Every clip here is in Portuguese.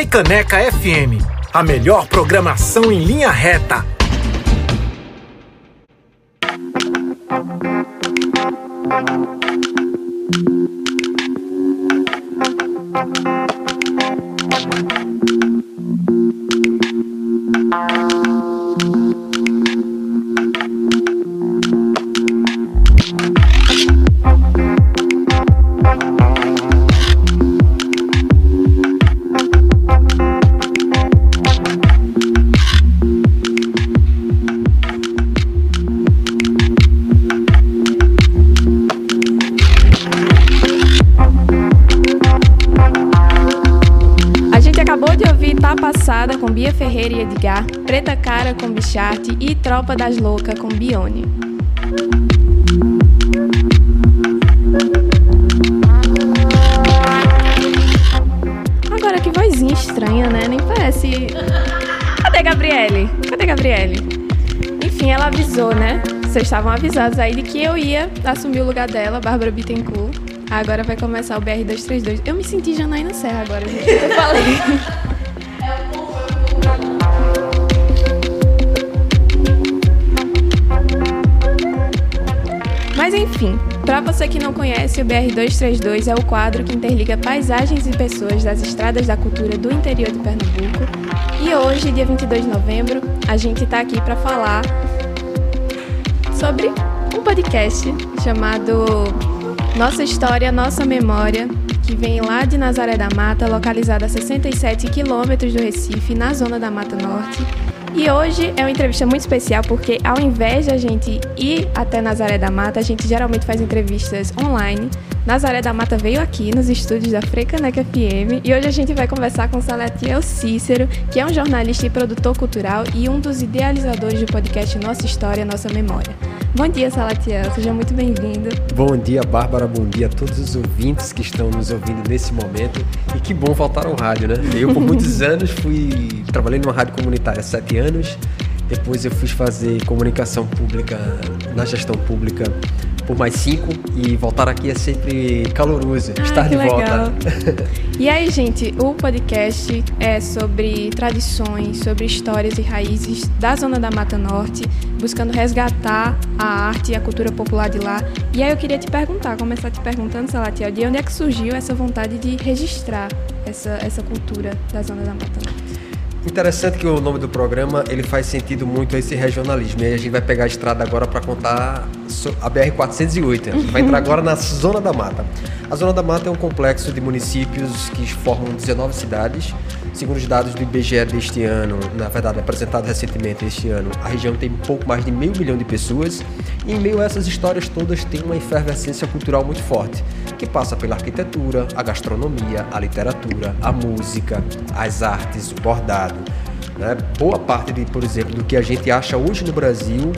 Freicaneca FM, a melhor programação em linha reta. Tropa das Loucas com Bione. Agora que vozinha estranha, né? Nem parece. Cadê Gabriele? Cadê Gabriele? Enfim, ela avisou, né? Vocês estavam avisados aí de que eu ia assumir o lugar dela, Bárbara Bittencourt. Agora vai começar o BR232. Eu me senti Janaína Serra agora, gente. Eu falei. Enfim, para você que não conhece, o BR-232 é o quadro que interliga paisagens e pessoas das estradas da cultura do interior de Pernambuco. E hoje, dia 22 de novembro, a gente está aqui para falar sobre um podcast chamado Nossa História, Nossa Memória, que vem lá de Nazaré da Mata, localizada a 67 quilômetros do Recife, na zona da Mata Norte e hoje é uma entrevista muito especial porque, ao invés de a gente ir até Nazaré da Mata, a gente geralmente faz entrevistas online. Nazaré da Mata veio aqui nos estúdios da Frecaneca FM e hoje a gente vai conversar com Salatiel Cícero, que é um jornalista e produtor cultural e um dos idealizadores do podcast Nossa História, Nossa Memória. Bom dia, Salatiel. Seja muito bem-vindo. Bom dia, Bárbara. Bom dia a todos os ouvintes que estão nos ouvindo nesse momento. E que bom faltar ao rádio, né? Eu, por muitos anos, fui... Trabalhei numa rádio comunitária há sete anos. Depois eu fui fazer comunicação pública na gestão pública por mais cinco e voltar aqui é sempre caloroso, ah, estar de legal. volta. e aí, gente, o podcast é sobre tradições, sobre histórias e raízes da zona da Mata Norte, buscando resgatar a arte e a cultura popular de lá. E aí eu queria te perguntar, começar te perguntando, Salatiel, de onde é que surgiu essa vontade de registrar essa, essa cultura da zona da Mata Norte? Interessante que o nome do programa ele faz sentido muito a esse regionalismo. E aí a gente vai pegar a estrada agora para contar a BR 408. A gente vai entrar agora na Zona da Mata. A Zona da Mata é um complexo de municípios que formam 19 cidades. Segundo os dados do IBGE deste ano, na verdade apresentado recentemente este ano, a região tem pouco mais de meio milhão de pessoas. E em meio a essas histórias todas tem uma efervescência cultural muito forte, que passa pela arquitetura, a gastronomia, a literatura, a música, as artes, o bordado. Né? Boa parte, de, por exemplo, do que a gente acha hoje no Brasil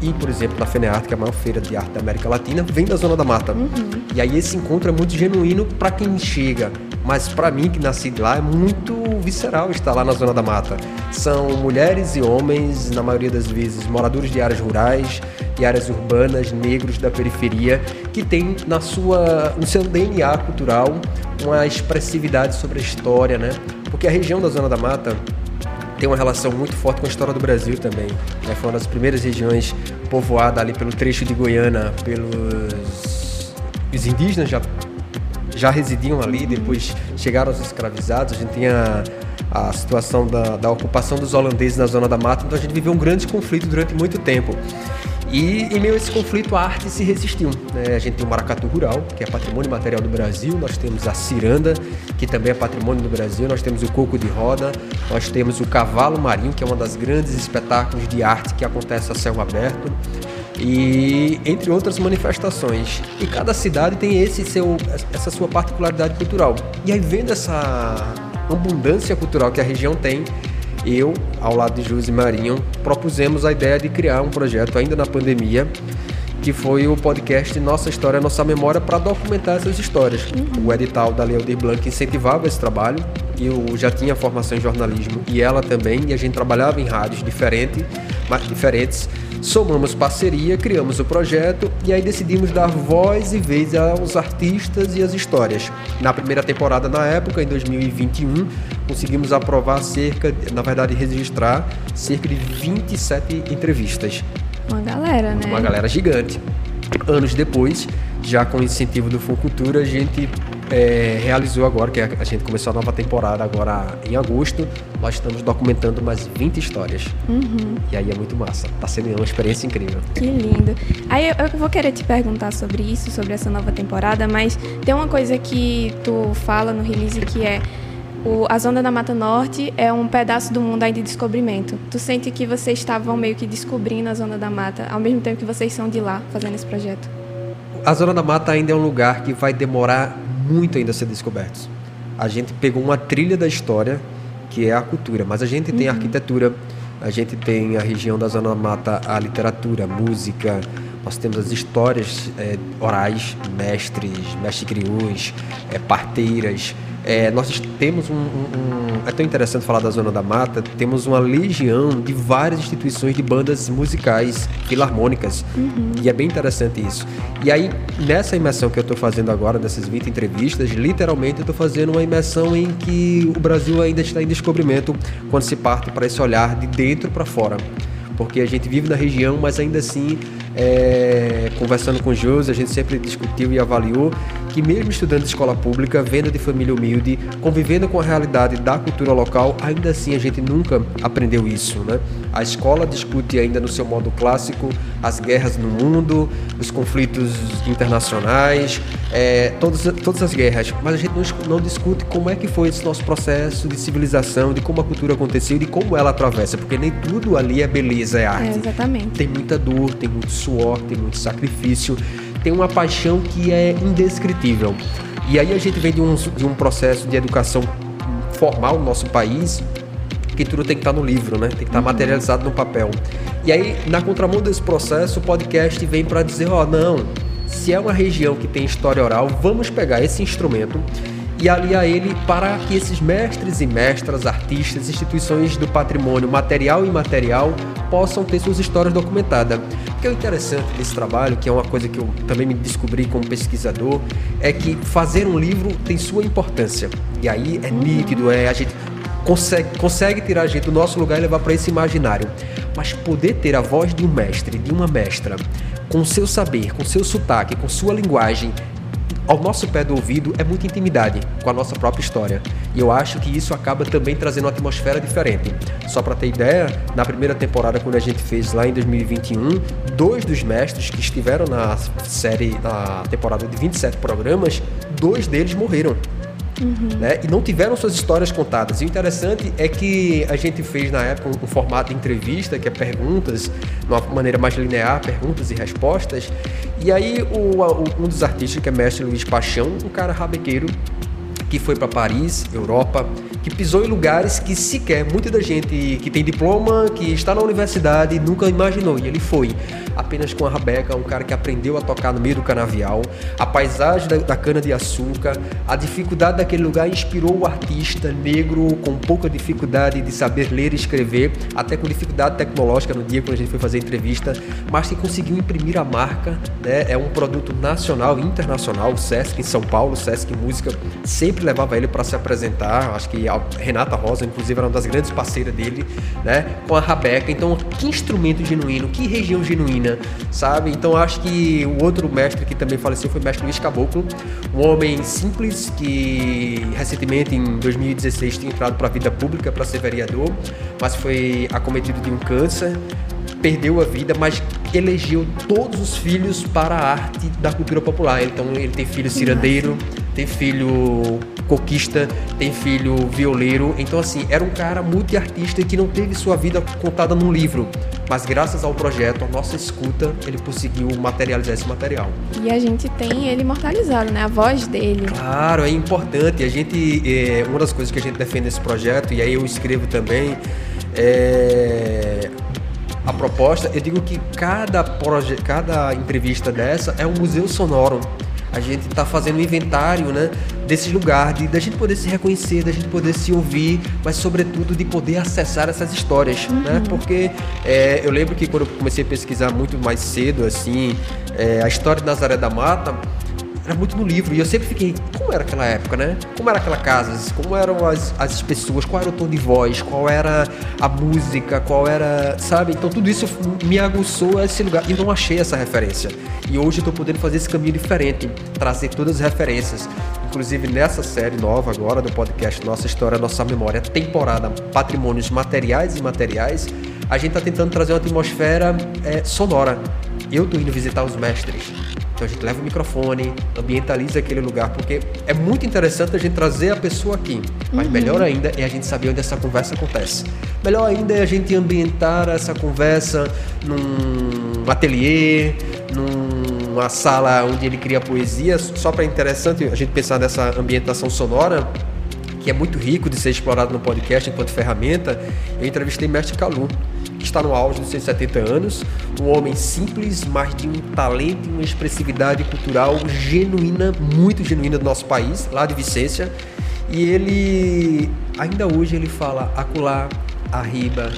e, por exemplo, na FENEARTE, que é a maior feira de arte da América Latina, vem da Zona da Mata. Uhum. E aí esse encontro é muito genuíno para quem chega, mas para mim que nasci lá é muito visceral estar lá na Zona da Mata. São mulheres e homens, na maioria das vezes, moradores de áreas rurais e áreas urbanas, negros da periferia, que têm na sua, no seu DNA cultural uma expressividade sobre a história, né? Porque a região da Zona da Mata tem uma relação muito forte com a história do Brasil também. Né? Foi uma das primeiras regiões povoadas ali pelo trecho de Goiânia pelos os indígenas já já residiam ali, depois chegaram os escravizados. A gente tinha a situação da, da ocupação dos holandeses na zona da mata, então a gente viveu um grande conflito durante muito tempo. E em meio a esse conflito, a arte se resistiu. Né? A gente tem o maracatu rural, que é patrimônio material do Brasil, nós temos a ciranda, que também é patrimônio do Brasil, nós temos o coco de roda, nós temos o cavalo marinho, que é um dos grandes espetáculos de arte que acontece a céu aberto, e entre outras manifestações. E cada cidade tem esse seu, essa sua particularidade cultural. E aí, vendo essa abundância cultural que a região tem, eu, ao lado de Júlio e Marinho, propusemos a ideia de criar um projeto ainda na pandemia, que foi o podcast Nossa História, Nossa Memória, para documentar essas histórias. Uhum. O edital da Lei Aldir Blanc incentivava esse trabalho, eu já tinha formação em jornalismo e ela também, e a gente trabalhava em rádios diferente, diferentes, somamos parceria, criamos o projeto e aí decidimos dar voz e vez aos artistas e às histórias. Na primeira temporada, na época, em 2021, conseguimos aprovar cerca, na verdade, registrar cerca de 27 entrevistas. Uma galera, né? Uma galera gigante. Anos depois, já com o incentivo do Funcultura, a gente é, realizou agora, que a gente começou a nova temporada agora em agosto, nós estamos documentando mais 20 histórias. Uhum. E aí é muito massa. Tá sendo uma experiência incrível. Que lindo. Aí eu, eu vou querer te perguntar sobre isso, sobre essa nova temporada, mas tem uma coisa que tu fala no release que é o, a Zona da Mata Norte é um pedaço do mundo ainda de descobrimento. Tu sente que vocês estavam meio que descobrindo a Zona da Mata, ao mesmo tempo que vocês são de lá, fazendo esse projeto? A Zona da Mata ainda é um lugar que vai demorar muito ainda a ser descoberto. A gente pegou uma trilha da história, que é a cultura, mas a gente tem a arquitetura, a gente tem a região da Zona Mata, a literatura, a música, nós temos as histórias é, orais, mestres, mestres crioulos, é, parteiras, é, nós temos um, um, um, É tão interessante falar da Zona da Mata, temos uma legião de várias instituições de bandas musicais, filarmônicas. Uhum. E é bem interessante isso. E aí, nessa imersão que eu estou fazendo agora, dessas 20 entrevistas, literalmente eu estou fazendo uma imersão em que o Brasil ainda está em descobrimento quando se parte para esse olhar de dentro para fora. Porque a gente vive na região, mas ainda assim é, conversando com o José, a gente sempre discutiu e avaliou que mesmo estudando de escola pública, vendo de família humilde, convivendo com a realidade da cultura local, ainda assim a gente nunca aprendeu isso, né? A escola discute ainda no seu modo clássico as guerras no mundo, os conflitos internacionais, é, todas, todas as guerras, mas a gente não, não discute como é que foi esse nosso processo de civilização, de como a cultura aconteceu, de como ela atravessa, porque nem tudo ali é beleza, é arte. É, exatamente. Tem muita dor, tem muito suor, tem muito sacrifício, tem uma paixão que é indescritível. E aí a gente vem de um, de um processo de educação formal no nosso país, que tudo tem que estar no livro, né? Tem que estar materializado no papel. E aí, na contramão desse processo, o podcast vem para dizer, ó, oh, não, se é uma região que tem história oral, vamos pegar esse instrumento e aliar ele para que esses mestres e mestras, artistas, instituições do patrimônio material e imaterial possam ter suas histórias documentadas. O que é interessante desse trabalho, que é uma coisa que eu também me descobri como pesquisador, é que fazer um livro tem sua importância. E aí é nítido, é a gente consegue, consegue tirar a gente do nosso lugar e levar para esse imaginário. Mas poder ter a voz de um mestre, de uma mestra, com seu saber, com seu sotaque, com sua linguagem, ao nosso pé do ouvido é muita intimidade com a nossa própria história. E eu acho que isso acaba também trazendo uma atmosfera diferente. Só para ter ideia, na primeira temporada, quando a gente fez lá em 2021, dois dos mestres que estiveram na série, na temporada de 27 programas, dois deles morreram. Uhum. Né? E não tiveram suas histórias contadas. E o interessante é que a gente fez na época um, um, formato de entrevista, que é perguntas, de uma maneira mais linear, perguntas e respostas. E aí o, o, um dos artistas, que é mestre Luiz Paixão, um cara rabequeiro, que foi para Paris, Europa, que pisou em lugares que sequer muita da gente que tem diploma, que está na universidade, nunca imaginou. E ele foi apenas com a Rabeca, um cara que aprendeu a tocar no meio do canavial, a paisagem da, da cana-de-açúcar, a dificuldade daquele lugar inspirou o artista negro com pouca dificuldade de saber ler e escrever, até com dificuldade tecnológica no dia quando a gente foi fazer a entrevista, mas que conseguiu imprimir a marca, né? É um produto nacional e internacional, o Sesc em São Paulo, o Sesc Música sempre levava ele para se apresentar, acho que Renata Rosa, inclusive, era uma das grandes parceiras dele, né? Com a Rabeca. Então, que instrumento genuíno, que região genuína, sabe? Então, acho que o outro mestre que também faleceu foi o mestre Luiz Caboclo, um homem simples que recentemente, em 2016, tinha entrado para a vida pública para ser vereador, mas foi acometido de um câncer perdeu a vida, mas elegeu todos os filhos para a arte da cultura popular. Então ele tem filho cirandeiro, tem filho coquista, tem filho violeiro. Então, assim, era um cara multiartista que não teve sua vida contada num livro. Mas graças ao projeto, a nossa escuta, ele conseguiu materializar esse material. E a gente tem ele imortalizado, né? A voz dele. Claro, é importante. A gente, é, uma das coisas que a gente defende nesse projeto, e aí eu escrevo também, é a proposta, eu digo que cada, proje cada entrevista dessa é um museu sonoro. A gente está fazendo um inventário né, desse lugar, de da gente poder se reconhecer, da gente poder se ouvir, mas sobretudo de poder acessar essas histórias, uhum. né? Porque é, eu lembro que quando eu comecei a pesquisar muito mais cedo, assim, é, a história de Nazaré da Mata, era muito no livro. E eu sempre fiquei, como era aquela época, né? Como era aquela casa? Como eram as, as pessoas? Qual era o tom de voz? Qual era a música? Qual era. Sabe? Então tudo isso me aguçou a esse lugar. E eu não achei essa referência. E hoje eu tô podendo fazer esse caminho diferente, trazer todas as referências. Inclusive nessa série nova agora do podcast Nossa História, Nossa Memória, temporada Patrimônios Materiais e Imateriais, a gente está tentando trazer uma atmosfera é, sonora. Eu tô indo visitar os mestres então a gente leva o microfone, ambientaliza aquele lugar, porque é muito interessante a gente trazer a pessoa aqui. Mas uhum. melhor ainda é a gente saber onde essa conversa acontece. Melhor ainda é a gente ambientar essa conversa num ateliê, numa sala onde ele cria poesia. Só para interessante a gente pensar nessa ambientação sonora, que é muito rico de ser explorado no podcast enquanto ferramenta. Eu entrevistei Mestre Calu está no auge dos seus 70 anos, um homem simples, mas de um talento e uma expressividade cultural genuína, muito genuína do nosso país, lá de Vicência. E ele, ainda hoje, ele fala acolá, arriba,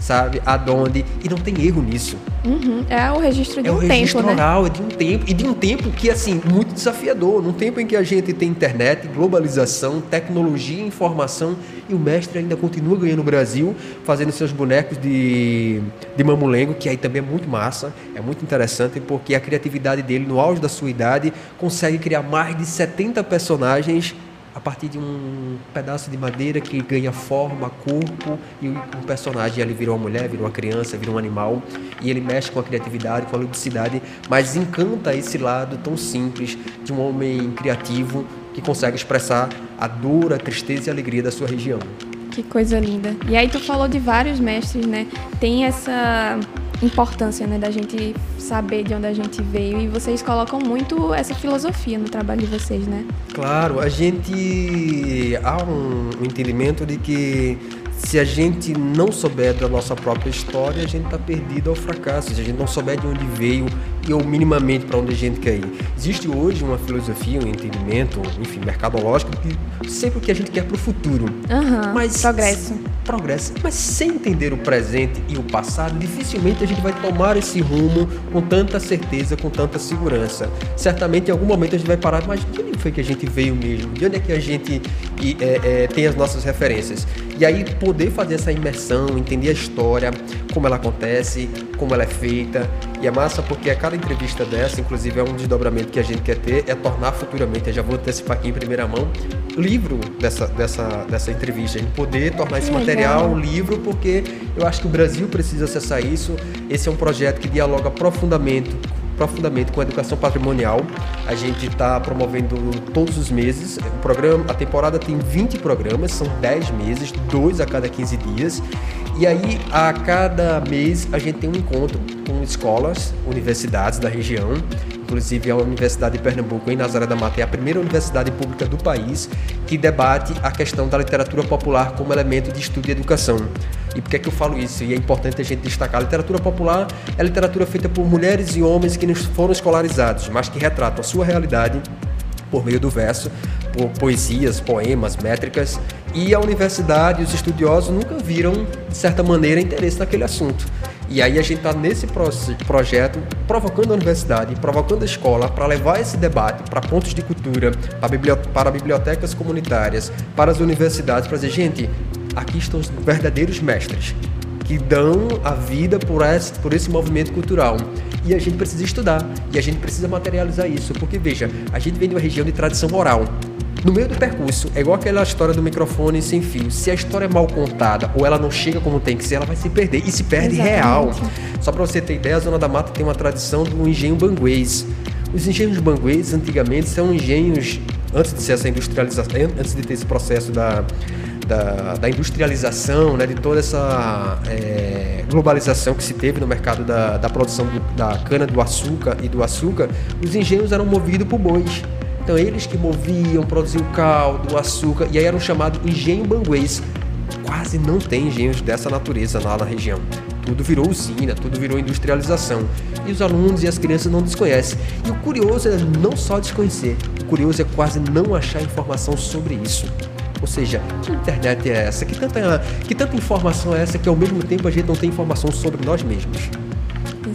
sabe? Adonde. E não tem erro nisso. Uhum. É o registro de é um tempo. É o registro tempo, né? oral, né? é de um tempo. E de um tempo que, assim, muito desafiador. Num tempo em que a gente tem internet, globalização, tecnologia, informação. E o mestre ainda continua ganhando o Brasil, fazendo seus bonecos de, de mamulengo, que aí também é muito massa. É muito interessante, porque a criatividade dele, no auge da sua idade, consegue criar mais de 70 personagens a partir de um pedaço de madeira que ganha forma, corpo e o personagem ali virou uma mulher, virou uma criança, virou um animal e ele mexe com a criatividade, com a ludicidade, mas encanta esse lado tão simples de um homem criativo que consegue expressar a dor, a tristeza e a alegria da sua região. Que coisa linda. E aí tu falou de vários mestres, né? Tem essa importância, né, da gente saber de onde a gente veio e vocês colocam muito essa filosofia no trabalho de vocês, né? Claro, a gente há um, entendimento de que se a gente não souber da nossa própria história, a gente está perdido ao fracasso. Se a gente não souber de onde veio ou minimamente para onde a gente quer ir. Existe hoje uma filosofia, um entendimento, enfim, mercadológico, que sempre o que a gente quer para o futuro. Uhum, mas progresso. Progresso. Mas sem entender o presente e o passado, dificilmente a gente vai tomar esse rumo com tanta certeza, com tanta segurança. Certamente em algum momento a gente vai parar, mas de onde foi que a gente veio mesmo? De onde é que a gente é, é, tem as nossas referências? E aí poder fazer essa imersão, entender a história, como ela acontece, como ela é feita. E é massa porque a cada entrevista dessa, inclusive é um desdobramento que a gente quer ter, é tornar futuramente, eu já vou antecipar aqui em primeira mão, livro dessa, dessa, dessa entrevista. A gente poder tornar esse material um livro, porque eu acho que o Brasil precisa acessar isso. Esse é um projeto que dialoga profundamente profundamente com a educação patrimonial. A gente está promovendo todos os meses. O programa, a temporada tem 20 programas, são 10 meses, dois a cada 15 dias. E aí, a cada mês, a gente tem um encontro com escolas, universidades da região. Inclusive, a Universidade de Pernambuco, em Nazaré da Mata, é a primeira universidade pública do país que debate a questão da literatura popular como elemento de estudo e educação. E por que, é que eu falo isso? E é importante a gente destacar: a literatura popular é literatura feita por mulheres e homens que não foram escolarizados, mas que retratam a sua realidade por meio do verso, por poesias, poemas, métricas. E a universidade e os estudiosos nunca viram, de certa maneira, interesse naquele assunto. E aí a gente está nesse projeto provocando a universidade, provocando a escola para levar esse debate para pontos de cultura, para bibliotecas comunitárias, para as universidades, para dizer, gente, aqui estão os verdadeiros mestres que dão a vida por esse, por esse movimento cultural. E a gente precisa estudar, e a gente precisa materializar isso, porque veja, a gente vem de uma região de tradição oral. No meio do percurso, é igual aquela história do microfone sem fio. Se a história é mal contada ou ela não chega como tem que ser, ela vai se perder. E se perde Exatamente. real. Só para você ter ideia, a Zona da Mata tem uma tradição do engenho banguês. Os engenhos banguês, antigamente, são engenhos, antes de ser essa industrialização, antes de ter esse processo da, da, da industrialização, né, de toda essa é, globalização que se teve no mercado da, da produção do, da cana do açúcar e do açúcar, os engenhos eram movidos por bois. Então eles que moviam, produziam caldo, açúcar, e aí eram chamados engenho banguês. Quase não tem engenhos dessa natureza lá na região. Tudo virou usina, tudo virou industrialização. E os alunos e as crianças não desconhecem. E o curioso é não só desconhecer, curioso é quase não achar informação sobre isso. Ou seja, que internet é essa? Que tanta, que tanta informação é essa que ao mesmo tempo a gente não tem informação sobre nós mesmos?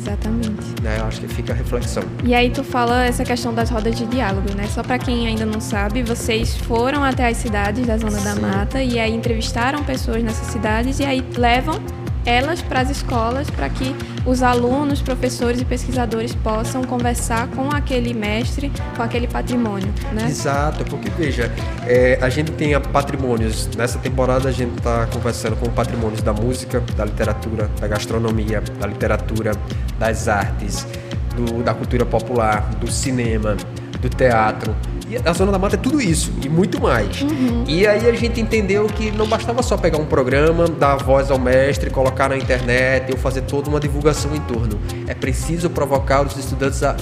Exatamente. Né? Eu acho que fica a reflexão. E aí tu fala essa questão das rodas de diálogo, né? Só para quem ainda não sabe, vocês foram até as cidades da Zona Sim. da Mata e aí entrevistaram pessoas nessas cidades e aí levam elas para as escolas para que os alunos, professores e pesquisadores possam conversar com aquele mestre, com aquele patrimônio, né? Exato, porque veja, é, a gente tem patrimônios, nessa temporada a gente está conversando com patrimônios da música, da literatura, da gastronomia, da literatura, das artes, do, da cultura popular, do cinema, do teatro, e a Zona da Mata é tudo isso e muito mais. Uhum. E aí a gente entendeu que não bastava só pegar um programa, dar voz ao mestre, colocar na internet ou fazer toda uma divulgação em torno. É preciso provocar os estudantes a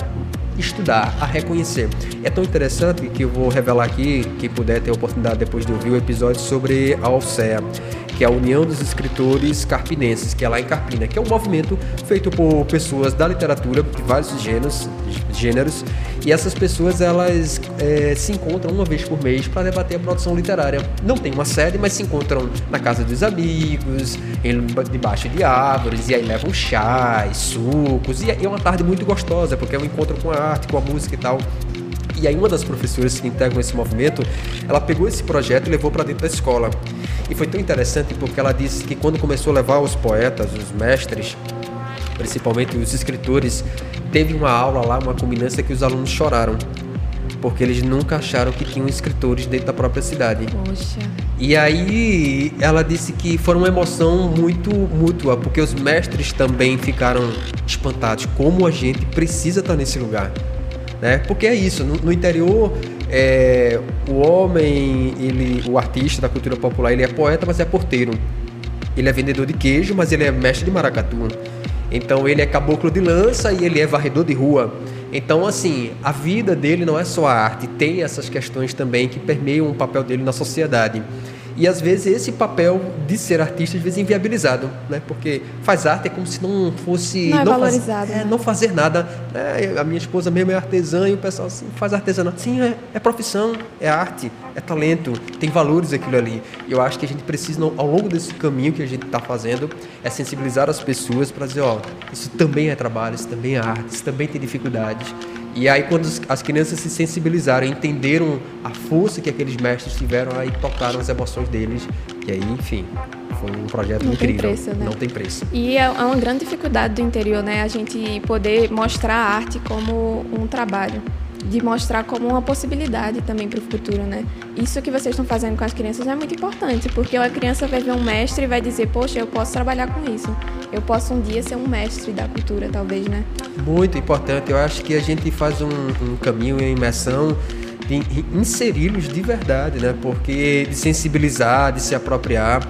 estudar, a reconhecer. É tão interessante que eu vou revelar aqui, quem puder ter a oportunidade depois de ouvir o episódio sobre a Alcea que é a União dos Escritores Carpinenses, que é lá em Carpina, que é um movimento feito por pessoas da literatura de vários gêneros, gêneros e essas pessoas elas é, se encontram uma vez por mês para debater a produção literária. Não tem uma sede, mas se encontram na casa dos amigos, em, debaixo de árvores, e aí levam chás, sucos, e é uma tarde muito gostosa, porque é um encontro com a arte, com a música e tal. E aí uma das professoras que integram esse movimento, ela pegou esse projeto e levou para dentro da escola. E foi tão interessante porque ela disse que quando começou a levar os poetas, os mestres, principalmente os escritores, teve uma aula lá, uma culminância que os alunos choraram. Porque eles nunca acharam que tinham escritores dentro da própria cidade. Poxa. E aí ela disse que foi uma emoção muito mútua, porque os mestres também ficaram espantados. Como a gente precisa estar nesse lugar né? Porque é isso, no, no interior é, o homem, ele, o artista da cultura popular, ele é poeta, mas é porteiro. Ele é vendedor de queijo, mas ele é mestre de maracatu. Então ele é caboclo de lança e ele é varredor de rua. Então, assim, a vida dele não é só a arte, tem essas questões também que permeiam o papel dele na sociedade. E às vezes esse papel de ser artista às vezes é inviabilizado, né? Porque faz arte é como se não fosse não, é não valorizado, faz, é, não fazer nada. Né? A minha esposa mesmo é artesã e o pessoal assim, faz artesanato. Sim, é, é, profissão, é arte, é talento, tem valores aquilo ali. E eu acho que a gente precisa ao longo desse caminho que a gente está fazendo é sensibilizar as pessoas para dizer, ó, isso também é trabalho, isso também é arte, isso também tem dificuldades. E aí, quando as crianças se sensibilizaram, entenderam a força que aqueles mestres tiveram, aí tocaram as emoções deles. E aí, enfim, foi um projeto Não incrível. Tem preço, né? Não tem preço. E é, é uma grande dificuldade do interior, né? A gente poder mostrar a arte como um trabalho de mostrar como uma possibilidade também para o futuro, né? Isso que vocês estão fazendo com as crianças é muito importante, porque a criança vai ver um mestre e vai dizer, poxa, eu posso trabalhar com isso. Eu posso um dia ser um mestre da cultura, talvez, né? Muito importante. Eu acho que a gente faz um, um caminho em imersão de inseri-los de verdade, né? Porque de sensibilizar, de se apropriar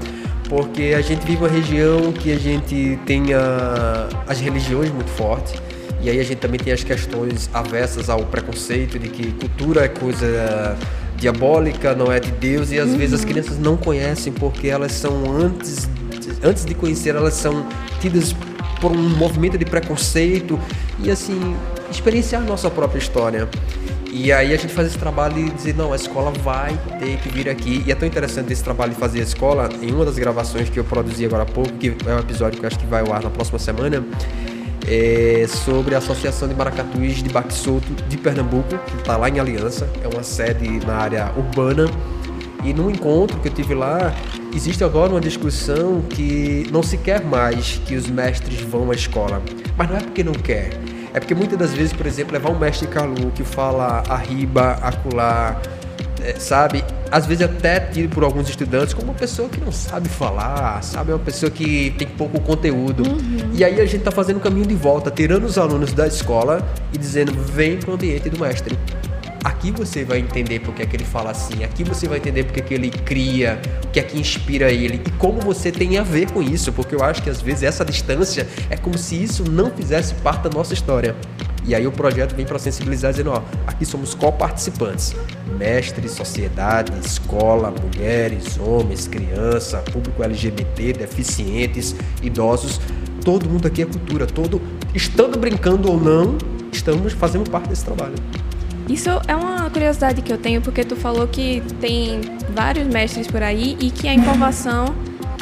porque a gente vive uma região que a gente tem a, as religiões muito fortes e aí a gente também tem as questões avessas ao preconceito de que cultura é coisa diabólica, não é de Deus, e às uhum. vezes as crianças não conhecem porque elas são antes antes de conhecer, elas são tidas por um movimento de preconceito e assim, experienciar a nossa própria história. E aí a gente faz esse trabalho e dizer, não, a escola vai ter que vir aqui. E é tão interessante esse trabalho de fazer a escola, em uma das gravações que eu produzi agora há pouco, que é um episódio que eu acho que vai ao ar na próxima semana, é, sobre a Associação de Maracatus de Baque Solto de Pernambuco, que está lá em Aliança, é uma sede na área urbana. E num encontro que eu tive lá, existe agora uma discussão que não se quer mais que os mestres vão à escola. Mas não é porque não quer. É porque muitas das vezes, por exemplo, levar um mestre Calu que fala arriba, acolá, é, sabe? Às vezes até tido por alguns estudantes como uma pessoa que não sabe falar, sabe? É uma pessoa que tem pouco conteúdo. Uhum. E aí a gente está fazendo o caminho de volta, tirando os alunos da escola e dizendo, vem para o ambiente do mestre. Aqui você vai entender porque é que ele fala assim, aqui você vai entender porque é que ele cria, o que é que inspira ele e como você tem a ver com isso, porque eu acho que às vezes essa distância é como se isso não fizesse parte da nossa história. E aí o projeto vem para sensibilizar, dizendo, ó, aqui somos co-participantes. Mestres, sociedade, escola, mulheres, homens, criança, público LGBT, deficientes, idosos. Todo mundo aqui é cultura, todo, estando brincando ou não, estamos fazendo parte desse trabalho. Isso é uma curiosidade que eu tenho, porque tu falou que tem vários mestres por aí e que a informação,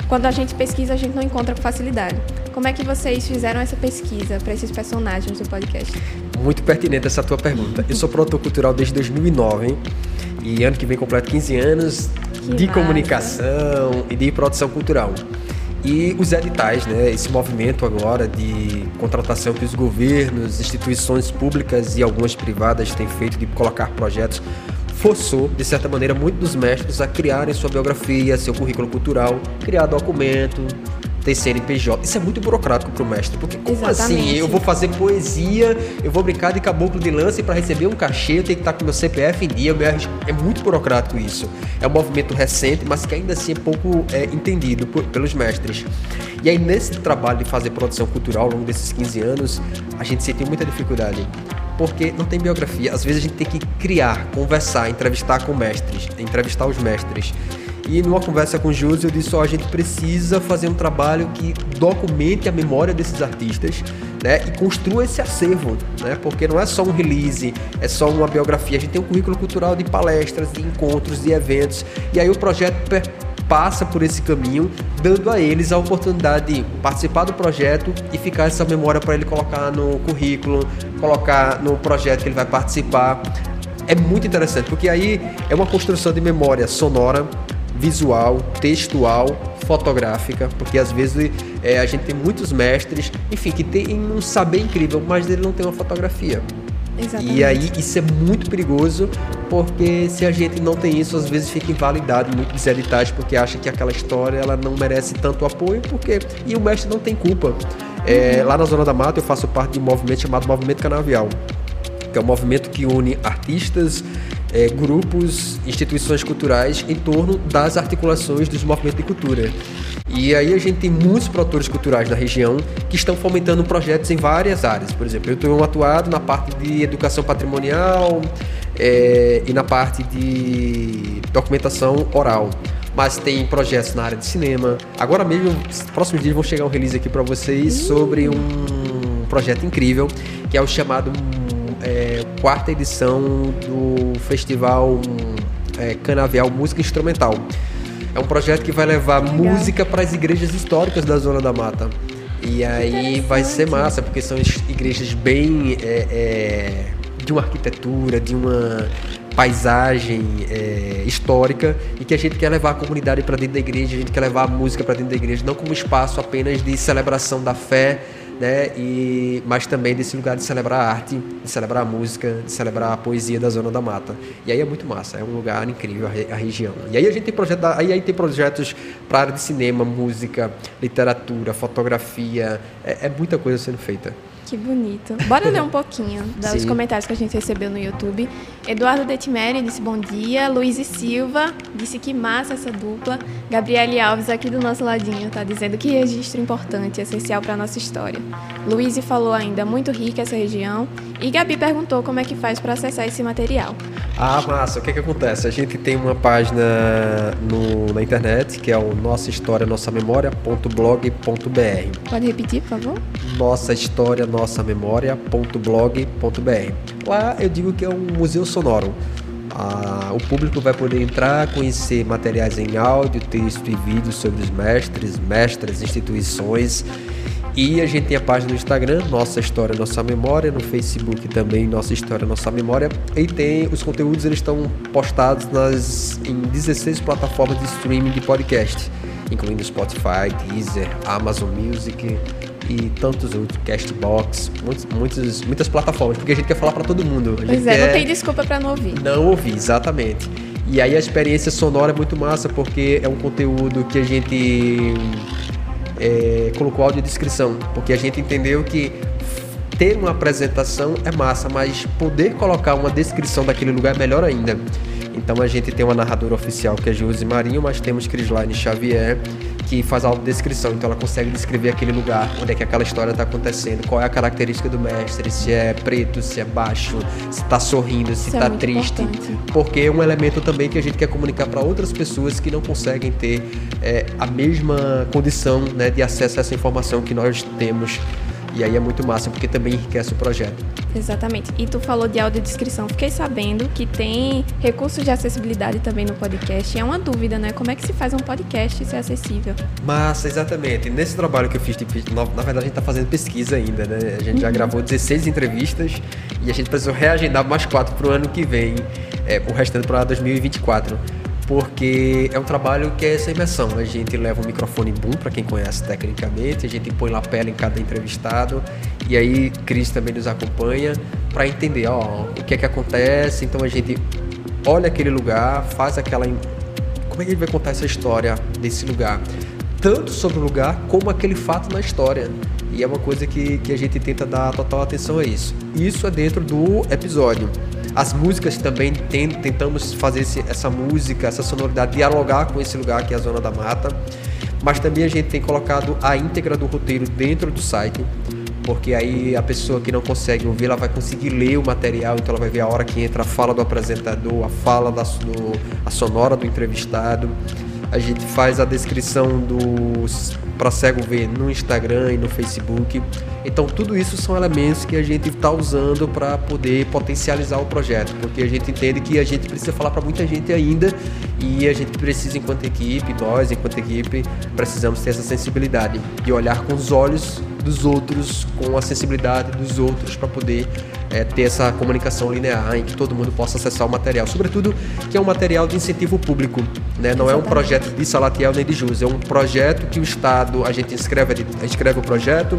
quando a gente pesquisa, a gente não encontra com facilidade. Como é que vocês fizeram essa pesquisa para esses personagens do podcast? Muito pertinente essa tua pergunta. Eu sou produtor cultural desde 2009 e ano que vem completo 15 anos Que de massa. comunicação e de produção cultural. E os editais, né, esse movimento agora de contratação que os governos, instituições públicas e algumas privadas têm feito de colocar projetos, forçou, de certa maneira, muitos dos mestres a criarem sua biografia, seu currículo cultural, criar documento, ter CNPJ. Isso é muito burocrático para o mestre, porque como Exatamente. assim? Eu vou fazer poesia, eu vou brincar de caboclo de lança e para receber um cachê eu tenho que estar com meu CPF em dia. meu. É muito burocrático isso. É um movimento recente, mas que ainda assim é pouco é, entendido por- pelos mestres. E aí, nesse trabalho de fazer produção cultural ao longo desses 15 anos, a gente sentiu muita dificuldade. Porque não tem biografia. Às vezes a gente tem que criar, conversar, entrevistar com mestres, entrevistar os mestres. E numa conversa com o Júlio, eu disse: ó, a gente precisa fazer um trabalho que documente a memória desses artistas né, e construa esse acervo, né, porque não é só um release, é só uma biografia. A gente tem um currículo cultural de palestras, de encontros, de eventos. E aí o projeto passa por esse caminho, dando a eles a oportunidade de participar do projeto e ficar essa memória para ele colocar no currículo, colocar no projeto que ele vai participar. É muito interessante, porque aí é uma construção de memória sonora, visual, textual, fotográfica, porque às vezes é, a gente tem muitos mestres, enfim, que tem um saber incrível, mas ele não tem uma fotografia. Exatamente. E aí isso é muito perigoso, porque se a gente não tem isso, às vezes fica invalidado muitos editais, porque acha que aquela história ela não merece tanto apoio, porque e o mestre não tem culpa. É, lá na Zona da Mata eu faço parte de um movimento chamado Movimento Canavial, que é um movimento que une artistas, é, grupos, instituições culturais em torno das articulações dos movimentos de cultura. E aí a gente tem muitos produtores culturais na região que estão fomentando projetos em várias áreas. Por exemplo, eu estou atuado na parte de educação patrimonial é, e na parte de documentação oral. Mas tem projetos na área de cinema. Agora mesmo, nos próximos dias vão chegar um release aqui para vocês sobre um projeto incrível que é o chamado é, quarta edição do festival é, Canavial Música Instrumental. É um projeto que vai levar Legal. música para as igrejas históricas da Zona da Mata. E aí vai ser massa, porque são igrejas bem é, é, de uma arquitetura, de uma paisagem é, histórica e que a gente quer levar a comunidade para dentro da igreja, a gente quer levar a música para dentro da igreja, não como espaço apenas de celebração da fé, né? E, mas também desse lugar de celebrar a arte, de celebrar a música, de celebrar a poesia da Zona da Mata. E aí é muito massa, é um lugar incrível a, re- a região. E aí a gente tem projeto, aí, aí tem projetos para área de cinema, música, literatura, fotografia, é, é muita coisa sendo feita. Que bonito. Bora ler um pouquinho dos Sim. comentários que a gente recebeu no YouTube. Eduardo Detimeri disse bom dia. Luiz e Silva disse que massa essa dupla. Gabriele Alves, aqui do nosso ladinho, tá dizendo que registro importante, essencial para nossa história. Luiz falou ainda muito rica essa região. E Gabi perguntou como é que faz para acessar esse material. Ah, massa. O que que acontece? A gente tem uma página no- na internet que é o nossa história, nossa memória.blog.br. Pode repetir, por favor? Nossa história, nossa memória.blog.br. Lá eu digo que é um museu sonoro. Ah, o público vai poder entrar, conhecer materiais em áudio, texto e vídeo sobre os mestres, mestras, instituições. E a gente tem a página no Instagram, Nossa História, Nossa Memória, no Facebook também, Nossa História, Nossa Memória. E tem os conteúdos, eles estão postados nas, em 16 plataformas de streaming de podcast, incluindo Spotify, Deezer, Amazon Music e tantos outros, Castbox, muitos, muitos, muitas plataformas, porque a gente quer falar para todo mundo. A Pois é, quer não tem desculpa para não ouvir. não ouvi, exatamente. E aí a experiência sonora é muito massa, porque é um conteúdo que a gente é, colocou audiodescrição, porque a gente entendeu que ter uma apresentação é massa, mas poder colocar uma descrição daquele lugar é melhor ainda. Então a gente tem uma narradora oficial que é Josi Marinho, mas temos Crislaine Xavier que faz a audiodescrição, então ela consegue descrever aquele lugar, onde é que aquela história está acontecendo, qual é a característica do mestre, se é preto, se é baixo, se está sorrindo, se Isso é está muito triste, importante. porque é um elemento também que a gente quer comunicar para outras pessoas que não conseguem ter é, a mesma condição né, de acesso a essa informação que nós temos E aí é muito massa, porque também enriquece o projeto. Exatamente. E tu falou de audiodescrição. Fiquei sabendo que tem recursos de acessibilidade também no podcast. É uma dúvida, né? Como é que se faz um podcast ser acessível? Massa, exatamente. Nesse trabalho que eu fiz, na verdade a gente está fazendo pesquisa ainda, né? A gente já uhum. gravou 16 entrevistas e a gente precisou reagendar mais quatro para o ano que vem, é, o restante para 2024 porque é um trabalho que é essa imersão. A gente leva um microfone boom para quem conhece tecnicamente, a gente põe lapela em cada entrevistado e aí Cris também nos acompanha para entender, ó, o que é que acontece. Então a gente olha aquele lugar, faz aquela como é que ele vai contar essa história desse lugar, tanto sobre o lugar como aquele fato na história. E é uma coisa que, que a gente tenta dar total atenção a isso. Isso é dentro do episódio. As músicas também tem, tentamos fazer esse, essa música, essa sonoridade, dialogar com esse lugar que é a Zona da Mata. Mas também a gente tem colocado a íntegra do roteiro dentro do site, porque aí a pessoa que não consegue ouvir, ela vai conseguir ler o material, então ela vai ver a hora que entra a fala do apresentador, a fala da do, a sonora do entrevistado. A gente faz a descrição dos para cego ver no Instagram e no Facebook. Então tudo isso são elementos que a gente está usando para poder potencializar o projeto, porque a gente entende que a gente precisa falar para muita gente ainda e a gente precisa enquanto equipe, nós enquanto equipe precisamos ter essa sensibilidade de olhar com os olhos dos outros, com a sensibilidade dos outros para poder é, ter essa comunicação linear em que todo mundo possa acessar o material, sobretudo que é um material de incentivo público, né? não Exatamente. é um projeto de Salatiel nem de Jus, é um projeto que o Estado, a gente escreve, escreve o projeto,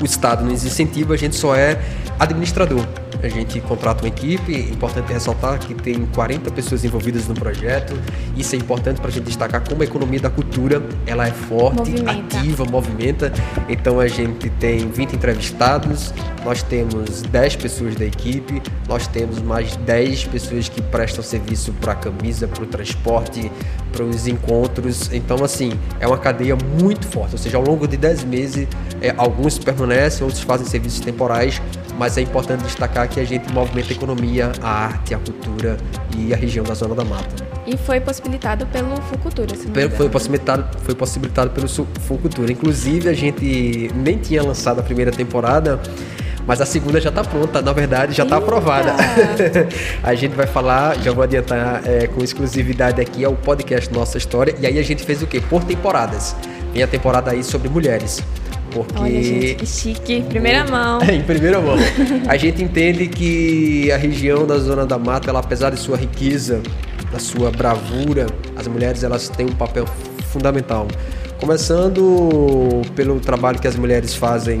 o Estado nos incentiva, a gente só é administrador. A gente contrata uma equipe, é importante ressaltar que tem 40 pessoas envolvidas no projeto. Isso é importante para a gente destacar como a economia da cultura ela é forte, movimenta. ativa, movimenta. Então a gente tem 20 entrevistados, nós temos 10 pessoas da equipe, nós temos mais 10 pessoas que prestam serviço para a camisa, para o transporte, para os encontros. Então, assim, é uma cadeia muito forte. Ou seja, ao longo de 10 meses, é, alguns permanecem, outros fazem serviços temporais, mas é importante destacar que a gente movimenta a economia, a arte, a cultura e a região da Zona da Mata. E foi possibilitado pelo Fucultura, se não foi possibilitado, foi possibilitado pelo Fucultura. Inclusive, a gente nem tinha lançado a primeira temporada, mas a segunda já está pronta, na verdade já está aprovada. a gente vai falar, já vou adiantar é, com exclusividade aqui, é o podcast Nossa História. E aí a gente fez o quê? Por temporadas. Tem a temporada aí sobre mulheres. Porque. Olha, gente, que chique. Primeira mão. em primeira mão. a gente entende que a região da Zona da Mata, ela, apesar de sua riqueza, da sua bravura, as mulheres elas têm um papel fundamental. Começando pelo trabalho que as mulheres fazem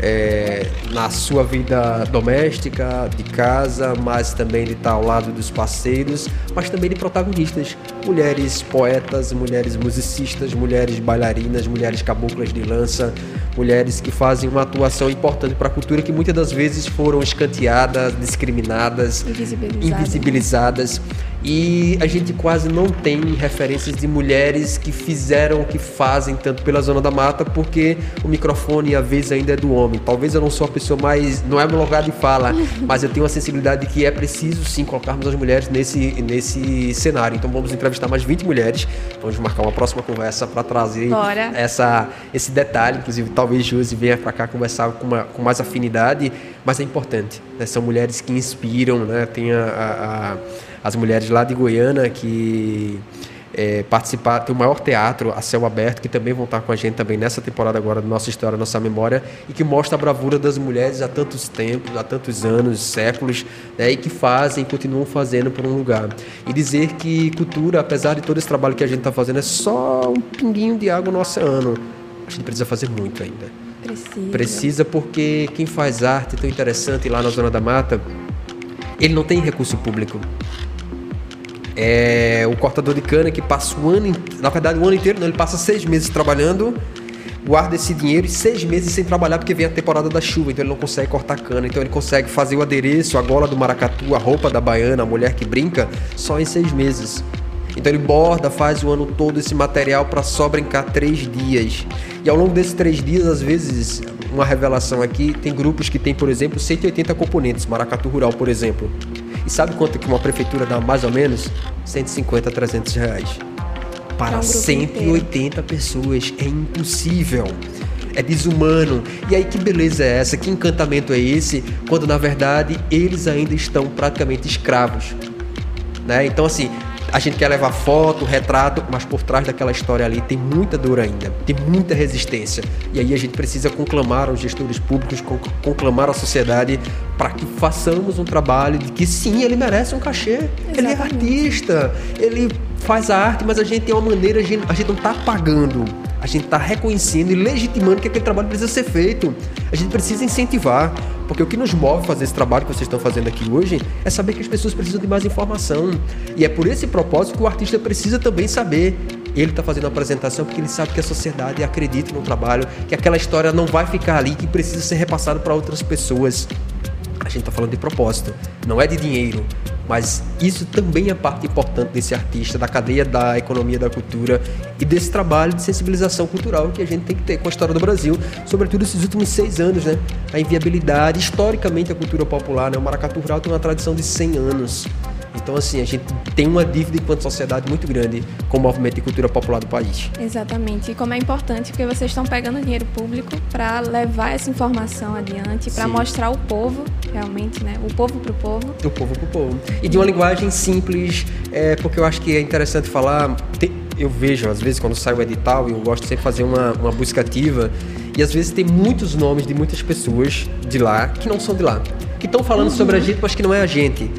é, na sua vida doméstica, de casa, mas também de estar ao lado dos parceiros, mas também de protagonistas. Mulheres poetas, mulheres musicistas, mulheres bailarinas, mulheres caboclas de lança, mulheres que fazem uma atuação importante para a cultura que muitas das vezes foram escanteadas, discriminadas, invisibilizadas. invisibilizadas e a gente quase não tem referências de mulheres que fizeram o que fazem tanto pela Zona da Mata, porque o microfone a vez ainda é do homem. Talvez eu não sou a pessoa mais. não é meu lugar de fala, mas eu tenho a sensibilidade de que é preciso sim colocarmos as mulheres nesse, nesse cenário. Então vamos entrevistar mais 20 mulheres. Vamos marcar uma próxima conversa para trazer essa, esse detalhe. Inclusive, talvez Josi venha para cá conversar com, uma, com mais afinidade, mas é importante. Né? São mulheres que inspiram, né? tem a, a, a as mulheres lá de Goiânia que é, participar, tem o maior teatro a céu aberto, que também vão estar com a gente também nessa temporada agora do Nossa História, Nossa Memória, e que mostra a bravura das mulheres há tantos tempos, há tantos anos, séculos, né, e que fazem e continuam fazendo por um lugar. E dizer que cultura, apesar de todo esse trabalho que a gente está fazendo, é só um pinguinho de água no oceano. A gente precisa fazer muito ainda. Precisa. Precisa porque quem faz arte tão interessante lá na Zona da Mata, ele não tem recurso público é o cortador de cana que passa o ano, na verdade o ano inteiro, não, ele passa seis meses trabalhando, guarda esse dinheiro e seis meses sem trabalhar porque vem a temporada da chuva, então ele não consegue cortar cana, então ele consegue fazer o adereço, a gola do maracatu, a roupa da baiana, a mulher que brinca, só em seis meses. Então ele borda, faz o ano todo esse material para só brincar três dias. E ao longo desses três dias, às vezes, uma revelação aqui, tem grupos que tem, por exemplo, 180 componentes, maracatu rural, por exemplo. E sabe quanto que uma prefeitura dá mais ou menos? 150 a 300 reais. Para um 180 inteiro. pessoas. É impossível. é desumano. E aí que beleza é essa? Que encantamento é esse? Quando na verdade eles ainda estão praticamente escravos. Né? Então assim, a gente quer levar foto, retrato, mas por trás daquela história ali tem muita dor ainda, tem muita resistência. E aí a gente precisa conclamar os gestores públicos, conclamar a sociedade para que façamos um trabalho de que sim, ele merece um cachê. Exatamente. Ele é artista, ele faz a arte, mas a gente tem uma maneira, a gente, a gente não está pagando a gente está reconhecendo e legitimando que aquele trabalho precisa ser feito. A gente precisa incentivar, porque o que nos move a fazer esse trabalho que vocês estão fazendo aqui hoje é saber que as pessoas precisam de mais informação. E é por esse propósito que o artista precisa também saber. Ele está fazendo a apresentação porque ele sabe que a sociedade acredita no trabalho, que aquela história não vai ficar ali, que precisa ser repassada para outras pessoas. A gente está falando de propósito, não é de dinheiro. Mas isso também é parte importante desse artista, da cadeia da economia da cultura e desse trabalho de sensibilização cultural que a gente tem que ter com a história do Brasil, sobretudo esses últimos seis anos, né? A inviabilidade, historicamente a cultura popular, né? O maracatu rural tem uma tradição de 100 anos. Então, assim, a gente tem uma dívida enquanto sociedade muito grande com o movimento de cultura popular do país. Exatamente. E como é importante, porque vocês estão pegando dinheiro público para levar essa informação adiante, para mostrar o povo, realmente, né? O povo para o povo. O povo para o povo. E de uma linguagem simples, é, porque eu acho que é interessante falar. Eu vejo, às vezes, quando sai o edital, e eu gosto sempre de fazer uma, uma busca ativa, e às vezes tem muitos nomes de muitas pessoas de lá que não são de lá. Que estão falando uhum. sobre a gente, mas que não é a gente.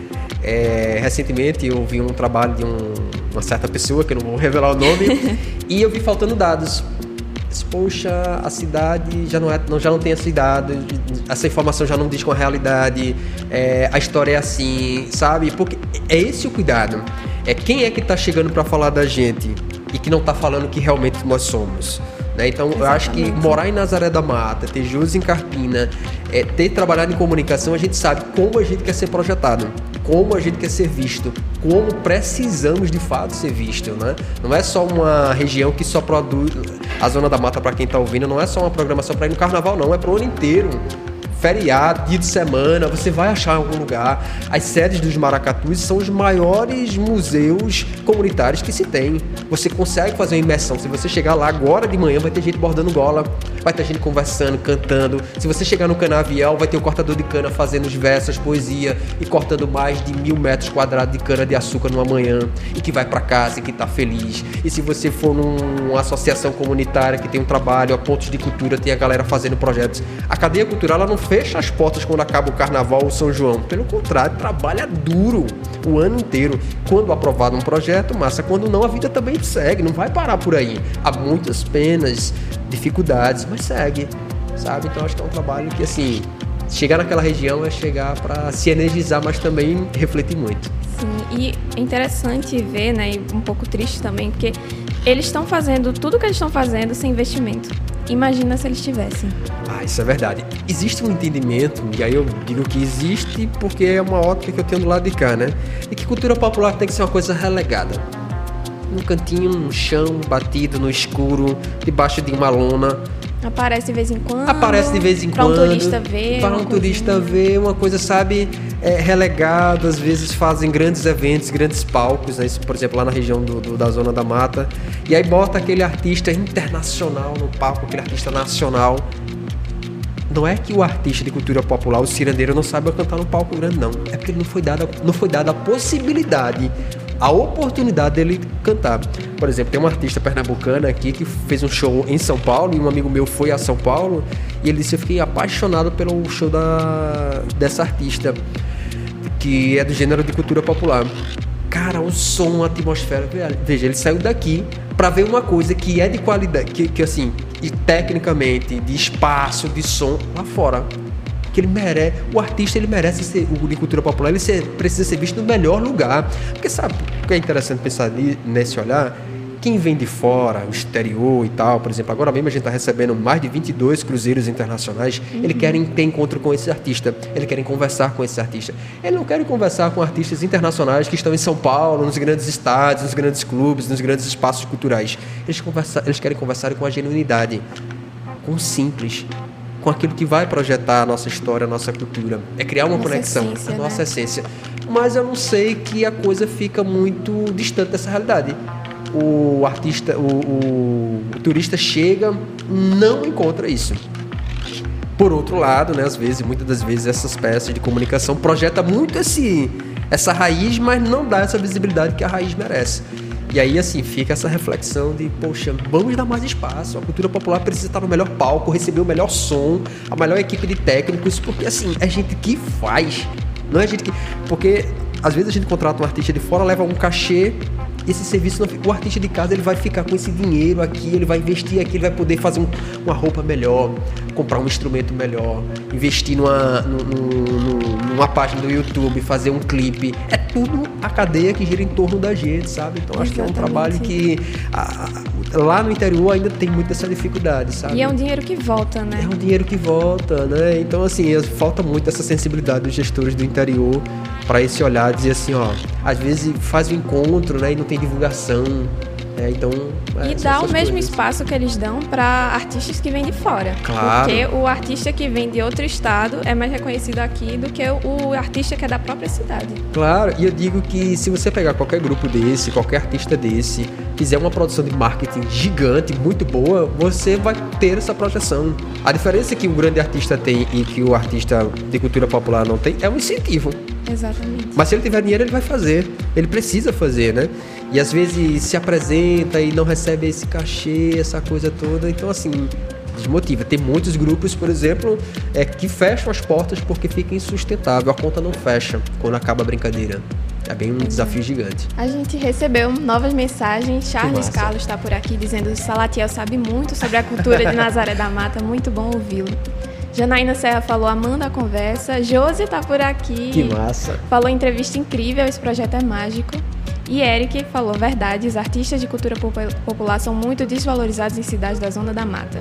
É, recentemente eu vi um trabalho de um, uma certa pessoa, que eu não vou revelar o nome, e eu vi faltando dados. Poxa, a cidade já não, é, não, já não tem essa idade, essa informação já não diz com a realidade, é, a história é assim, sabe? Porque é esse o cuidado. É quem é que está chegando para falar da gente e que não está falando que realmente nós somos. Né? Então, Exatamente. eu acho que morar em Nazaré da Mata, ter jus em Carpina, é, ter trabalhado em comunicação, a gente sabe como a gente quer ser projetado, como a gente quer ser visto, como precisamos de fato ser visto. Né? Não é só uma região que só produz. A Zona da Mata, para quem está ouvindo, não é só uma programação para ir no carnaval, não, é para o ano inteiro feriado, dia de semana, você vai achar em algum lugar. As sedes dos maracatus são os maiores museus comunitários que se tem. Você consegue fazer uma imersão. Se você chegar lá agora de manhã, vai ter gente bordando gola, vai ter gente conversando, cantando. Se você chegar no canavial, vai ter o cortador de cana fazendo os versos, poesia e cortando mais de mil metros quadrados de cana de açúcar numa manhã e que vai para casa e que tá feliz. E se você for numa associação comunitária que tem um trabalho, a pontos de cultura, tem a galera fazendo projetos. A cadeia cultural ela não fecha as portas quando acaba o carnaval ou São João. Pelo contrário, trabalha duro o ano inteiro. Quando aprovado um projeto, massa. Quando não, a vida também segue, não vai parar por aí. Há muitas penas, dificuldades, mas segue, sabe? Então acho que é um trabalho que, assim, chegar naquela região é chegar para se energizar, mas também refletir muito. Sim, e é interessante ver, né, e um pouco triste também, porque eles estão fazendo tudo que eles estão fazendo sem investimento. Imagina se eles tivessem. Ah, isso é verdade. Existe um entendimento, e aí eu digo que existe porque é uma ótica que eu tenho do lado de cá, né? De que cultura popular tem que ser uma coisa relegada. Num cantinho, no chão, batido, no escuro, debaixo de uma lona. Aparece de vez em quando. Aparece de vez em pra quando. Para um turista ver. Para um turista ver, uma coisa, sabe, é, relegado. Às vezes fazem grandes eventos, grandes palcos, né? por exemplo, lá na região do, do, da Zona da Mata. E aí bota aquele artista internacional no palco, aquele artista nacional. Não é que o artista de cultura popular, o cirandeiro, não sabe cantar no palco grande, não. É porque não foi dada, não foi dada a possibilidade a oportunidade dele cantar. Por exemplo, tem uma artista pernambucana aqui que fez um show em São Paulo e um amigo meu foi a São Paulo e ele disse: Eu fiquei apaixonado pelo show da, dessa artista, que é do gênero de cultura popular. Cara, o som, a atmosfera. Veja, ele saiu daqui para ver uma coisa que é de qualidade, que, que assim, e tecnicamente, de espaço, de som lá fora que ele merece, o artista ele merece ser, o de cultura popular, ele ser, precisa ser visto no melhor lugar. Porque sabe o que é interessante pensar nesse olhar? Quem vem de fora, o exterior e tal, por exemplo, agora mesmo a gente está recebendo mais de 22 cruzeiros internacionais, uhum. eles querem ter encontro com esse artista, eles querem conversar com esse artista. Eles não querem conversar com artistas internacionais que estão em São Paulo, nos grandes estádios, nos grandes clubes, nos grandes espaços culturais. Eles, conversa, eles querem conversar com a genuinidade, com o simples, com aquilo que vai projetar a nossa história, a nossa cultura. É criar uma nossa conexão, essência, a nossa né? essência. Mas eu não sei que a coisa fica muito distante dessa realidade. o artista, o, o, o turista chega, não encontra isso. Por outro lado, né, às vezes, muitas das vezes, essas peças de comunicação projeta muito esse, essa raiz, mas não dá essa visibilidade que a raiz merece. E aí, assim, fica essa reflexão de, poxa, vamos dar mais espaço. A cultura popular precisa estar no melhor palco, receber o melhor som, a melhor equipe de técnicos, porque, assim, é gente que faz. Não é gente que. Porque, às vezes, a gente contrata um artista de fora, leva um cachê esse serviço não, o artista de casa ele vai ficar com esse dinheiro aqui, ele vai investir aqui, ele vai poder fazer um, uma roupa melhor, comprar um instrumento melhor, investir numa, numa, numa página do YouTube, fazer um clipe. É tudo a cadeia que gira em torno da gente, sabe? Então acho Exatamente. que é um trabalho que a, lá no interior ainda tem muita essa dificuldade, sabe? E é um dinheiro que volta, né? É um dinheiro que volta, né? Então, assim, falta muito essa sensibilidade dos gestores do interior para esse olhar, dizer assim, ó, às vezes faz o encontro, né, e não tem divulgação, é, então, é, e dá o mesmo coisas. espaço que eles dão para artistas que vêm de fora. Claro. Porque o artista que vem de outro estado é mais reconhecido aqui do que o artista que é da própria cidade. Claro, e eu digo que se você pegar qualquer grupo desse, qualquer artista desse, fizer uma produção de marketing gigante, muito boa, você vai ter essa projeção. A diferença que um grande artista tem e que o artista de cultura popular não tem é um incentivo. Exatamente. Mas se ele tiver dinheiro, ele vai fazer. Ele precisa fazer, né? E às vezes se apresenta e não recebe esse cachê, essa coisa toda. Então, assim, desmotiva. Tem muitos grupos, por exemplo, é, que fecham as portas porque fica insustentável. A conta não fecha quando acaba a brincadeira. É bem um desafio gigante. A gente recebeu novas mensagens. Charles Carlos está por aqui dizendo que Salatiel sabe muito sobre a cultura de Nazaré da Mata. Muito bom ouvi-lo. Janaína Serra falou, amando a conversa. Josi está por aqui. Que massa. Falou entrevista incrível, esse projeto é mágico. E Eric falou verdade, os artistas de cultura popular são muito desvalorizados em cidades da Zona da Mata.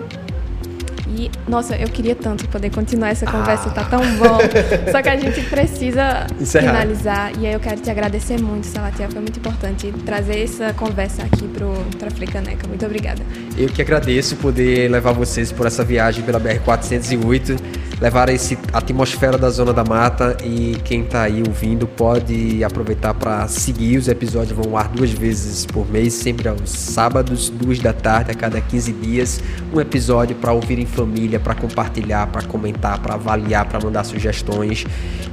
E, nossa, eu queria tanto poder continuar essa conversa, ah. tá tão bom. Só que a gente precisa Encerrar. finalizar. E aí eu quero te agradecer muito, Salatiel. Foi muito importante trazer essa conversa aqui pro, pra Frecaneca. Muito obrigada. Eu que agradeço poder levar vocês por essa viagem pela BR-408 levar esse atmosfera da Zona da Mata e quem está aí ouvindo pode aproveitar para seguir os episódios vão ar duas vezes por mês, sempre aos sábados, duas da tarde, a cada 15 dias, um episódio para ouvir em família, para compartilhar, para comentar, para avaliar, para mandar sugestões.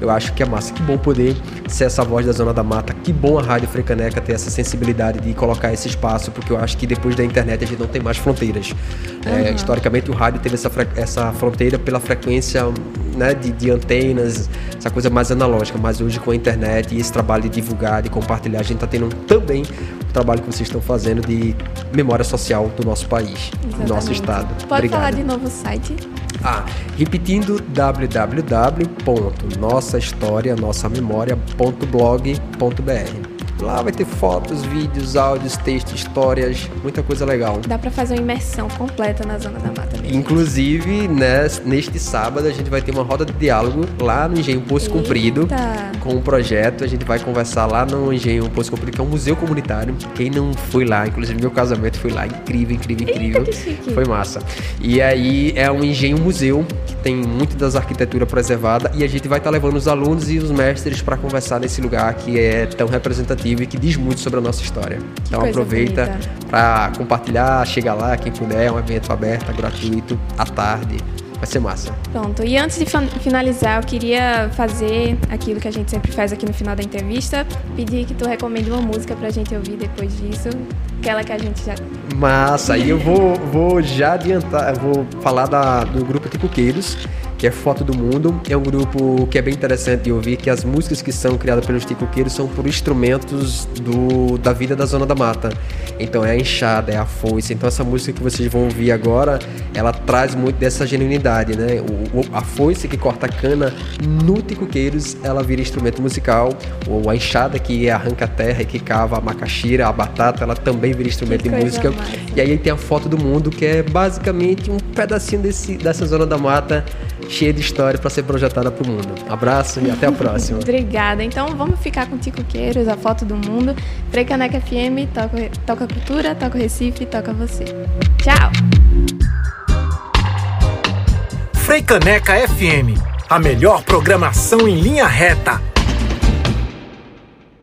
Eu acho que é massa, que bom poder ser essa voz da Zona da Mata, que bom a Rádio Frecaneca ter essa sensibilidade de colocar esse espaço, porque eu acho que depois da internet a gente não tem mais fronteiras. Uhum. É, historicamente o rádio teve essa, essa fronteira pela frequência né, de, de, antenas, essa coisa mais analógica, mas hoje com a internet e esse trabalho de divulgar, de compartilhar, a gente está tendo também o trabalho que vocês estão fazendo de memória social do nosso país, Exatamente. do nosso estado. Pode Obrigado. falar de novo o site? Ah, repetindo www.nossahistoria.nossamemoria.blog.br Lá vai ter fotos, vídeos, áudios, textos, histórias, muita coisa legal. Dá para fazer uma imersão completa na Zona da Mata mesmo. Inclusive, né, neste sábado a gente vai ter uma roda de diálogo lá no Engenho Poço Eita. Comprido com um projeto. A gente vai conversar lá no Engenho Poço Comprido, que é um museu comunitário. Quem não foi lá, inclusive meu casamento foi lá, incrível, incrível, incrível. Eita, foi massa. E aí é um engenho museu que tem muito das arquiteturas preservadas e a gente vai estar tá levando os alunos e os mestres para conversar nesse lugar que é tão representativo e que diz muito sobre a nossa história. Que então aproveita para compartilhar, chega lá, quem puder, é um evento aberto, gratuito, à tarde. Vai ser massa. Pronto. E antes de finalizar, eu queria fazer aquilo que a gente sempre faz aqui no final da entrevista. Pedir que tu recomende uma música pra gente ouvir depois disso. Aquela que a gente já. Massa. e eu vou, vou já adiantar, vou falar da, do grupo Ticoqueiros que é Foto do Mundo. É um grupo que é bem interessante de ouvir, que as músicas que são criadas pelos ticoqueiros são por instrumentos do, da vida da Zona da Mata. Então é a enxada, é a foice. Então essa música que vocês vão ouvir agora, ela traz muito dessa genuinidade, né? O, o, a foice que corta a cana no ticoqueiros, ela vira instrumento musical. Ou a enxada que arranca a terra e que cava a macaxira, a batata, ela também vira instrumento que de música. Massa. E aí tem a Foto do Mundo, que é basicamente um pedacinho desse, dessa Zona da Mata cheia de história para ser projetada para o mundo. Abraço e até a próxima. Obrigada. Então vamos ficar com Tico Queiros, a foto do mundo. Frecaneca FM, toca, toca cultura, toca Recife, toca você. Tchau! Freicaneca FM, a melhor programação em linha reta